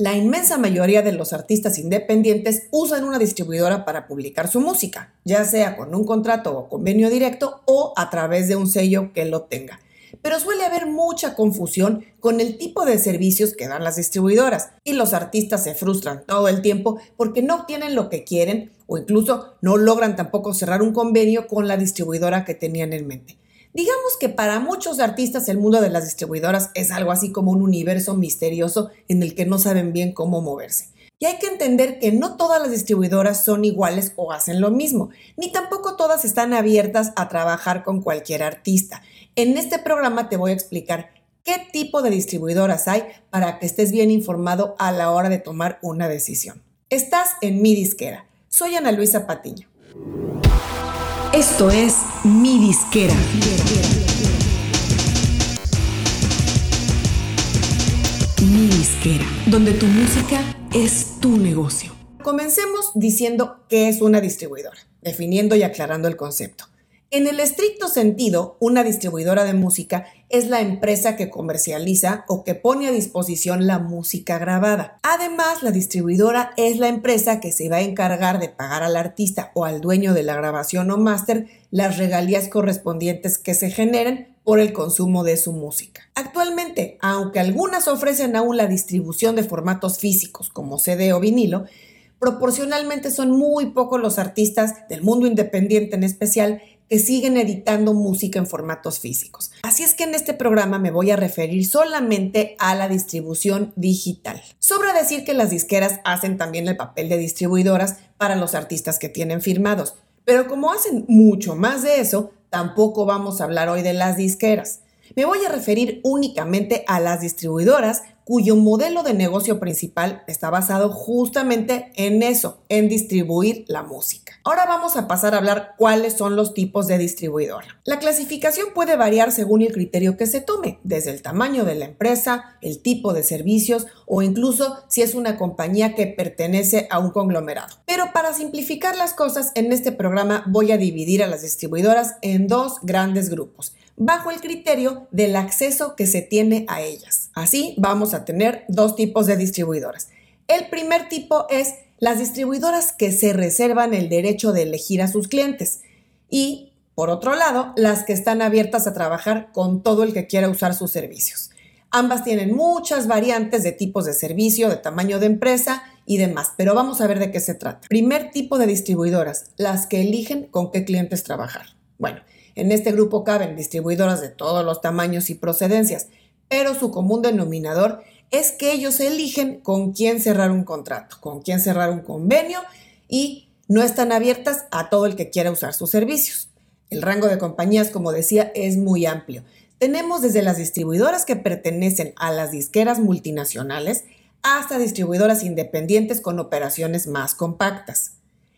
La inmensa mayoría de los artistas independientes usan una distribuidora para publicar su música, ya sea con un contrato o convenio directo o a través de un sello que lo tenga. Pero suele haber mucha confusión con el tipo de servicios que dan las distribuidoras y los artistas se frustran todo el tiempo porque no obtienen lo que quieren o incluso no logran tampoco cerrar un convenio con la distribuidora que tenían en mente. Digamos que para muchos artistas el mundo de las distribuidoras es algo así como un universo misterioso en el que no saben bien cómo moverse. Y hay que entender que no todas las distribuidoras son iguales o hacen lo mismo, ni tampoco todas están abiertas a trabajar con cualquier artista. En este programa te voy a explicar qué tipo de distribuidoras hay para que estés bien informado a la hora de tomar una decisión. Estás en mi disquera. Soy Ana Luisa Patiño. Esto es Mi Disquera. Mi Disquera, donde tu música es tu negocio. Comencemos diciendo qué es una distribuidora, definiendo y aclarando el concepto. En el estricto sentido, una distribuidora de música es la empresa que comercializa o que pone a disposición la música grabada. Además, la distribuidora es la empresa que se va a encargar de pagar al artista o al dueño de la grabación o máster las regalías correspondientes que se generen por el consumo de su música. Actualmente, aunque algunas ofrecen aún la distribución de formatos físicos como CD o vinilo, proporcionalmente son muy pocos los artistas del mundo independiente en especial que siguen editando música en formatos físicos. Así es que en este programa me voy a referir solamente a la distribución digital. Sobra decir que las disqueras hacen también el papel de distribuidoras para los artistas que tienen firmados, pero como hacen mucho más de eso, tampoco vamos a hablar hoy de las disqueras. Me voy a referir únicamente a las distribuidoras cuyo modelo de negocio principal está basado justamente en eso, en distribuir la música. Ahora vamos a pasar a hablar cuáles son los tipos de distribuidora. La clasificación puede variar según el criterio que se tome, desde el tamaño de la empresa, el tipo de servicios o incluso si es una compañía que pertenece a un conglomerado. Pero para simplificar las cosas, en este programa voy a dividir a las distribuidoras en dos grandes grupos bajo el criterio del acceso que se tiene a ellas. Así vamos a tener dos tipos de distribuidoras. El primer tipo es las distribuidoras que se reservan el derecho de elegir a sus clientes y, por otro lado, las que están abiertas a trabajar con todo el que quiera usar sus servicios. Ambas tienen muchas variantes de tipos de servicio, de tamaño de empresa y demás, pero vamos a ver de qué se trata. Primer tipo de distribuidoras, las que eligen con qué clientes trabajar. Bueno, en este grupo caben distribuidoras de todos los tamaños y procedencias, pero su común denominador es que ellos eligen con quién cerrar un contrato, con quién cerrar un convenio y no están abiertas a todo el que quiera usar sus servicios. El rango de compañías, como decía, es muy amplio. Tenemos desde las distribuidoras que pertenecen a las disqueras multinacionales hasta distribuidoras independientes con operaciones más compactas.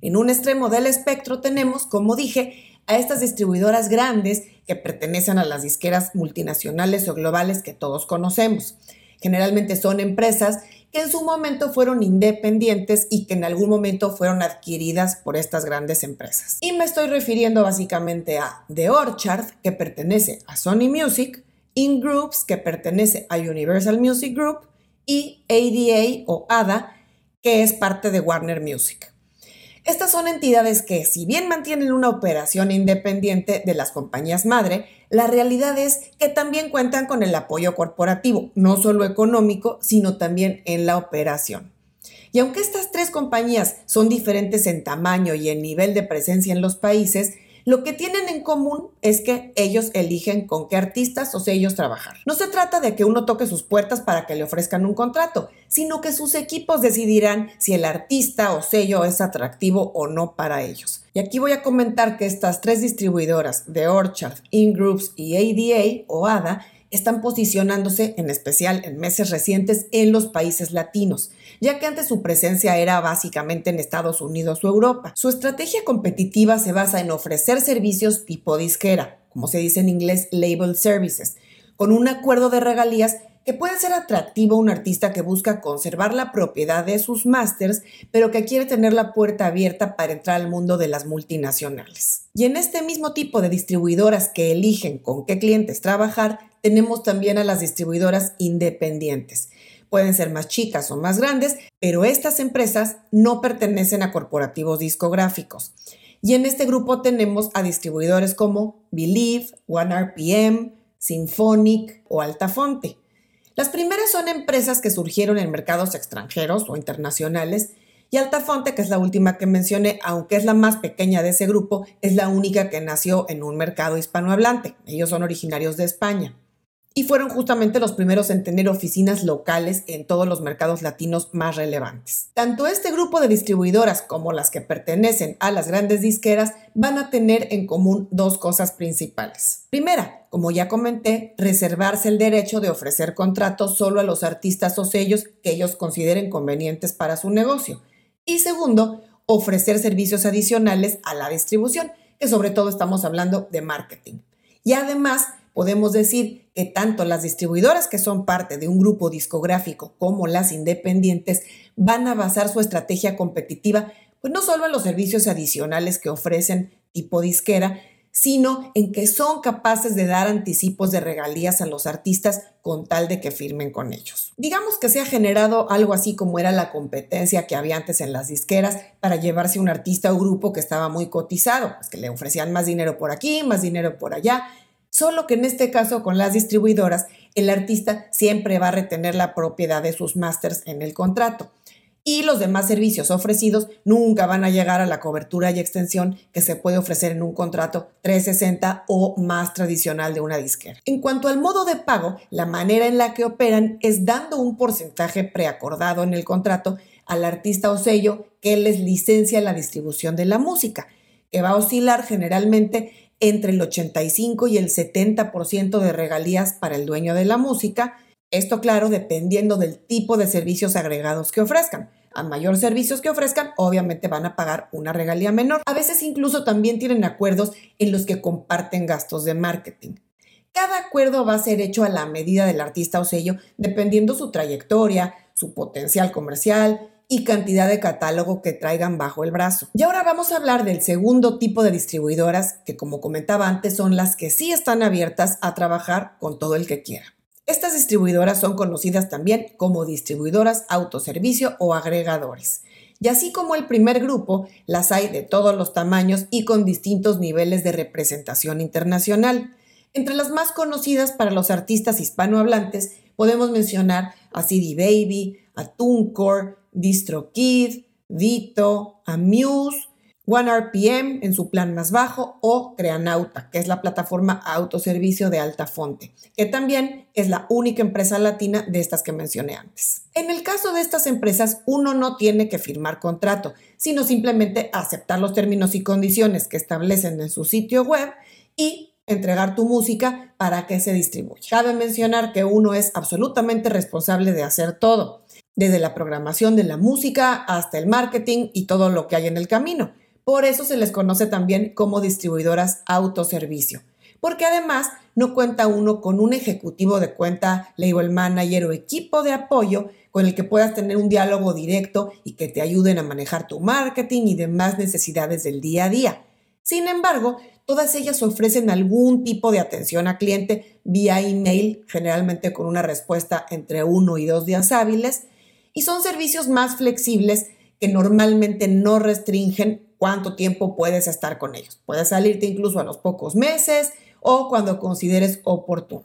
En un extremo del espectro tenemos, como dije, a estas distribuidoras grandes que pertenecen a las disqueras multinacionales o globales que todos conocemos. Generalmente son empresas que en su momento fueron independientes y que en algún momento fueron adquiridas por estas grandes empresas. Y me estoy refiriendo básicamente a The Orchard, que pertenece a Sony Music, In Groups, que pertenece a Universal Music Group, y ADA o ADA, que es parte de Warner Music. Estas son entidades que, si bien mantienen una operación independiente de las compañías madre, la realidad es que también cuentan con el apoyo corporativo, no solo económico, sino también en la operación. Y aunque estas tres compañías son diferentes en tamaño y en nivel de presencia en los países, lo que tienen en común es que ellos eligen con qué artistas o sellos trabajar. No se trata de que uno toque sus puertas para que le ofrezcan un contrato, sino que sus equipos decidirán si el artista o sello es atractivo o no para ellos. Y aquí voy a comentar que estas tres distribuidoras de Orchard, InGroups y ADA o ADA están posicionándose en especial en meses recientes en los países latinos, ya que antes su presencia era básicamente en Estados Unidos o Europa. Su estrategia competitiva se basa en ofrecer servicios tipo disquera, como se dice en inglés label services, con un acuerdo de regalías que puede ser atractivo a un artista que busca conservar la propiedad de sus másters, pero que quiere tener la puerta abierta para entrar al mundo de las multinacionales. Y en este mismo tipo de distribuidoras que eligen con qué clientes trabajar, tenemos también a las distribuidoras independientes. pueden ser más chicas o más grandes, pero estas empresas no pertenecen a corporativos discográficos. Y en este grupo tenemos a distribuidores como Believe, OneRPM, Symphonic o Altafonte. Las primeras son empresas que surgieron en mercados extranjeros o internacionales y Altafonte, que es la última que mencioné, aunque es la más pequeña de ese grupo, es la única que nació en un mercado hispanohablante. Ellos son originarios de España y fueron justamente los primeros en tener oficinas locales en todos los mercados latinos más relevantes. Tanto este grupo de distribuidoras como las que pertenecen a las grandes disqueras van a tener en común dos cosas principales. Primera, como ya comenté, reservarse el derecho de ofrecer contratos solo a los artistas o sellos que ellos consideren convenientes para su negocio. Y segundo, ofrecer servicios adicionales a la distribución, que sobre todo estamos hablando de marketing. Y además, podemos decir que tanto las distribuidoras que son parte de un grupo discográfico como las independientes van a basar su estrategia competitiva pues no solo en los servicios adicionales que ofrecen tipo disquera, sino en que son capaces de dar anticipos de regalías a los artistas con tal de que firmen con ellos. Digamos que se ha generado algo así como era la competencia que había antes en las disqueras para llevarse un artista o grupo que estaba muy cotizado, pues que le ofrecían más dinero por aquí, más dinero por allá, Solo que en este caso con las distribuidoras, el artista siempre va a retener la propiedad de sus másters en el contrato. Y los demás servicios ofrecidos nunca van a llegar a la cobertura y extensión que se puede ofrecer en un contrato 360 o más tradicional de una disquera. En cuanto al modo de pago, la manera en la que operan es dando un porcentaje preacordado en el contrato al artista o sello que les licencia la distribución de la música, que va a oscilar generalmente entre el 85 y el 70% de regalías para el dueño de la música, esto claro dependiendo del tipo de servicios agregados que ofrezcan. A mayor servicios que ofrezcan, obviamente van a pagar una regalía menor. A veces incluso también tienen acuerdos en los que comparten gastos de marketing. Cada acuerdo va a ser hecho a la medida del artista o sello, dependiendo su trayectoria, su potencial comercial, y cantidad de catálogo que traigan bajo el brazo. Y ahora vamos a hablar del segundo tipo de distribuidoras, que como comentaba antes son las que sí están abiertas a trabajar con todo el que quiera. Estas distribuidoras son conocidas también como distribuidoras autoservicio o agregadores. Y así como el primer grupo, las hay de todos los tamaños y con distintos niveles de representación internacional. Entre las más conocidas para los artistas hispanohablantes podemos mencionar a CD Baby, a TuneCore, DistroKid, Vito, Amuse, OneRPM en su plan más bajo o Creanauta, que es la plataforma autoservicio de alta fonte, que también es la única empresa latina de estas que mencioné antes. En el caso de estas empresas, uno no tiene que firmar contrato, sino simplemente aceptar los términos y condiciones que establecen en su sitio web y entregar tu música para que se distribuya. Cabe mencionar que uno es absolutamente responsable de hacer todo desde la programación de la música hasta el marketing y todo lo que hay en el camino. Por eso se les conoce también como distribuidoras autoservicio, porque además no cuenta uno con un ejecutivo de cuenta, label manager o equipo de apoyo con el que puedas tener un diálogo directo y que te ayuden a manejar tu marketing y demás necesidades del día a día. Sin embargo, todas ellas ofrecen algún tipo de atención a cliente vía email, generalmente con una respuesta entre uno y dos días hábiles, y son servicios más flexibles que normalmente no restringen cuánto tiempo puedes estar con ellos. Puedes salirte incluso a los pocos meses o cuando consideres oportuno.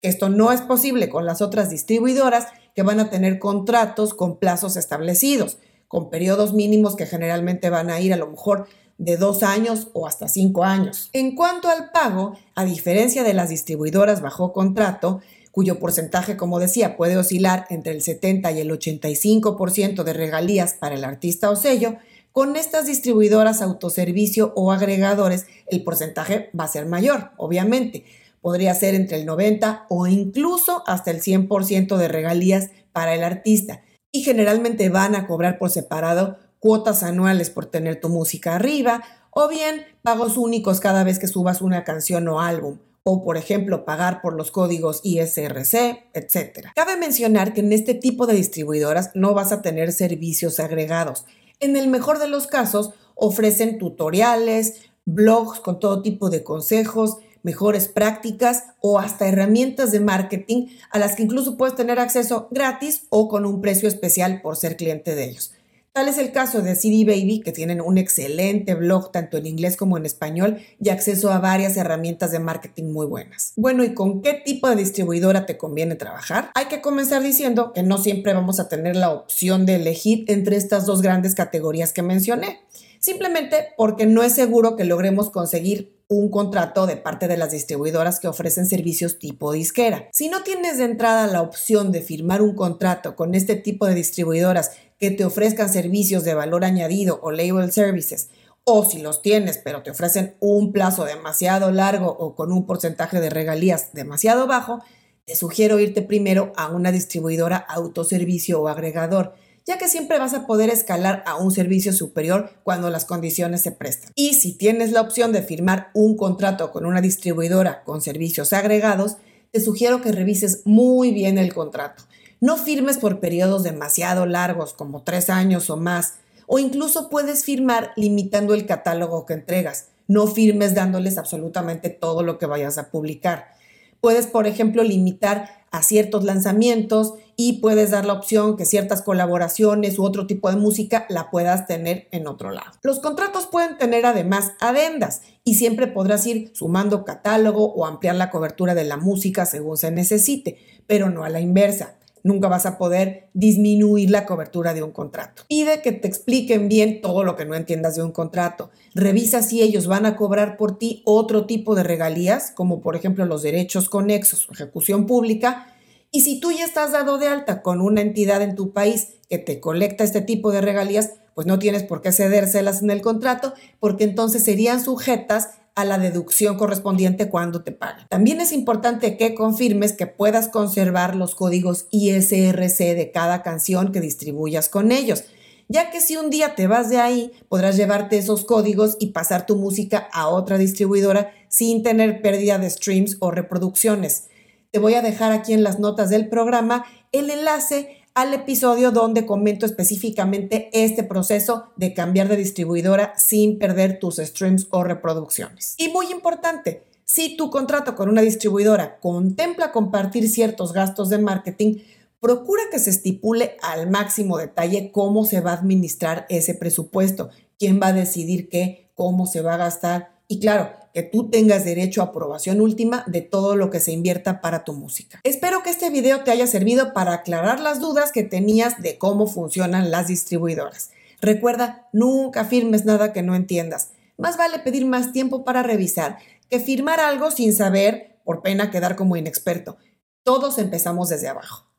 Esto no es posible con las otras distribuidoras que van a tener contratos con plazos establecidos, con periodos mínimos que generalmente van a ir a lo mejor de dos años o hasta cinco años. En cuanto al pago, a diferencia de las distribuidoras bajo contrato, cuyo porcentaje, como decía, puede oscilar entre el 70 y el 85% de regalías para el artista o sello, con estas distribuidoras autoservicio o agregadores el porcentaje va a ser mayor, obviamente. Podría ser entre el 90 o incluso hasta el 100% de regalías para el artista. Y generalmente van a cobrar por separado cuotas anuales por tener tu música arriba o bien pagos únicos cada vez que subas una canción o álbum o, por ejemplo, pagar por los códigos ISRC, etc. Cabe mencionar que en este tipo de distribuidoras no vas a tener servicios agregados. En el mejor de los casos, ofrecen tutoriales, blogs con todo tipo de consejos, mejores prácticas o hasta herramientas de marketing a las que incluso puedes tener acceso gratis o con un precio especial por ser cliente de ellos. Tal es el caso de CD Baby, que tienen un excelente blog tanto en inglés como en español y acceso a varias herramientas de marketing muy buenas. Bueno, ¿y con qué tipo de distribuidora te conviene trabajar? Hay que comenzar diciendo que no siempre vamos a tener la opción de elegir entre estas dos grandes categorías que mencioné, simplemente porque no es seguro que logremos conseguir un contrato de parte de las distribuidoras que ofrecen servicios tipo disquera. Si no tienes de entrada la opción de firmar un contrato con este tipo de distribuidoras que te ofrezcan servicios de valor añadido o label services, o si los tienes pero te ofrecen un plazo demasiado largo o con un porcentaje de regalías demasiado bajo, te sugiero irte primero a una distribuidora autoservicio o agregador ya que siempre vas a poder escalar a un servicio superior cuando las condiciones se prestan. Y si tienes la opción de firmar un contrato con una distribuidora con servicios agregados, te sugiero que revises muy bien el contrato. No firmes por periodos demasiado largos, como tres años o más, o incluso puedes firmar limitando el catálogo que entregas. No firmes dándoles absolutamente todo lo que vayas a publicar. Puedes, por ejemplo, limitar a ciertos lanzamientos y puedes dar la opción que ciertas colaboraciones u otro tipo de música la puedas tener en otro lado. Los contratos pueden tener además adendas y siempre podrás ir sumando catálogo o ampliar la cobertura de la música según se necesite, pero no a la inversa nunca vas a poder disminuir la cobertura de un contrato. Pide que te expliquen bien todo lo que no entiendas de un contrato. Revisa si ellos van a cobrar por ti otro tipo de regalías, como por ejemplo los derechos conexos o ejecución pública. Y si tú ya estás dado de alta con una entidad en tu país que te colecta este tipo de regalías, pues no tienes por qué cedérselas en el contrato, porque entonces serían sujetas a la deducción correspondiente cuando te paguen. También es importante que confirmes que puedas conservar los códigos ISRC de cada canción que distribuyas con ellos, ya que si un día te vas de ahí, podrás llevarte esos códigos y pasar tu música a otra distribuidora sin tener pérdida de streams o reproducciones. Te voy a dejar aquí en las notas del programa el enlace al episodio donde comento específicamente este proceso de cambiar de distribuidora sin perder tus streams o reproducciones. Y muy importante, si tu contrato con una distribuidora contempla compartir ciertos gastos de marketing, procura que se estipule al máximo detalle cómo se va a administrar ese presupuesto, quién va a decidir qué, cómo se va a gastar y claro, que tú tengas derecho a aprobación última de todo lo que se invierta para tu música. Espero que este video te haya servido para aclarar las dudas que tenías de cómo funcionan las distribuidoras. Recuerda, nunca firmes nada que no entiendas. Más vale pedir más tiempo para revisar que firmar algo sin saber por pena quedar como inexperto. Todos empezamos desde abajo.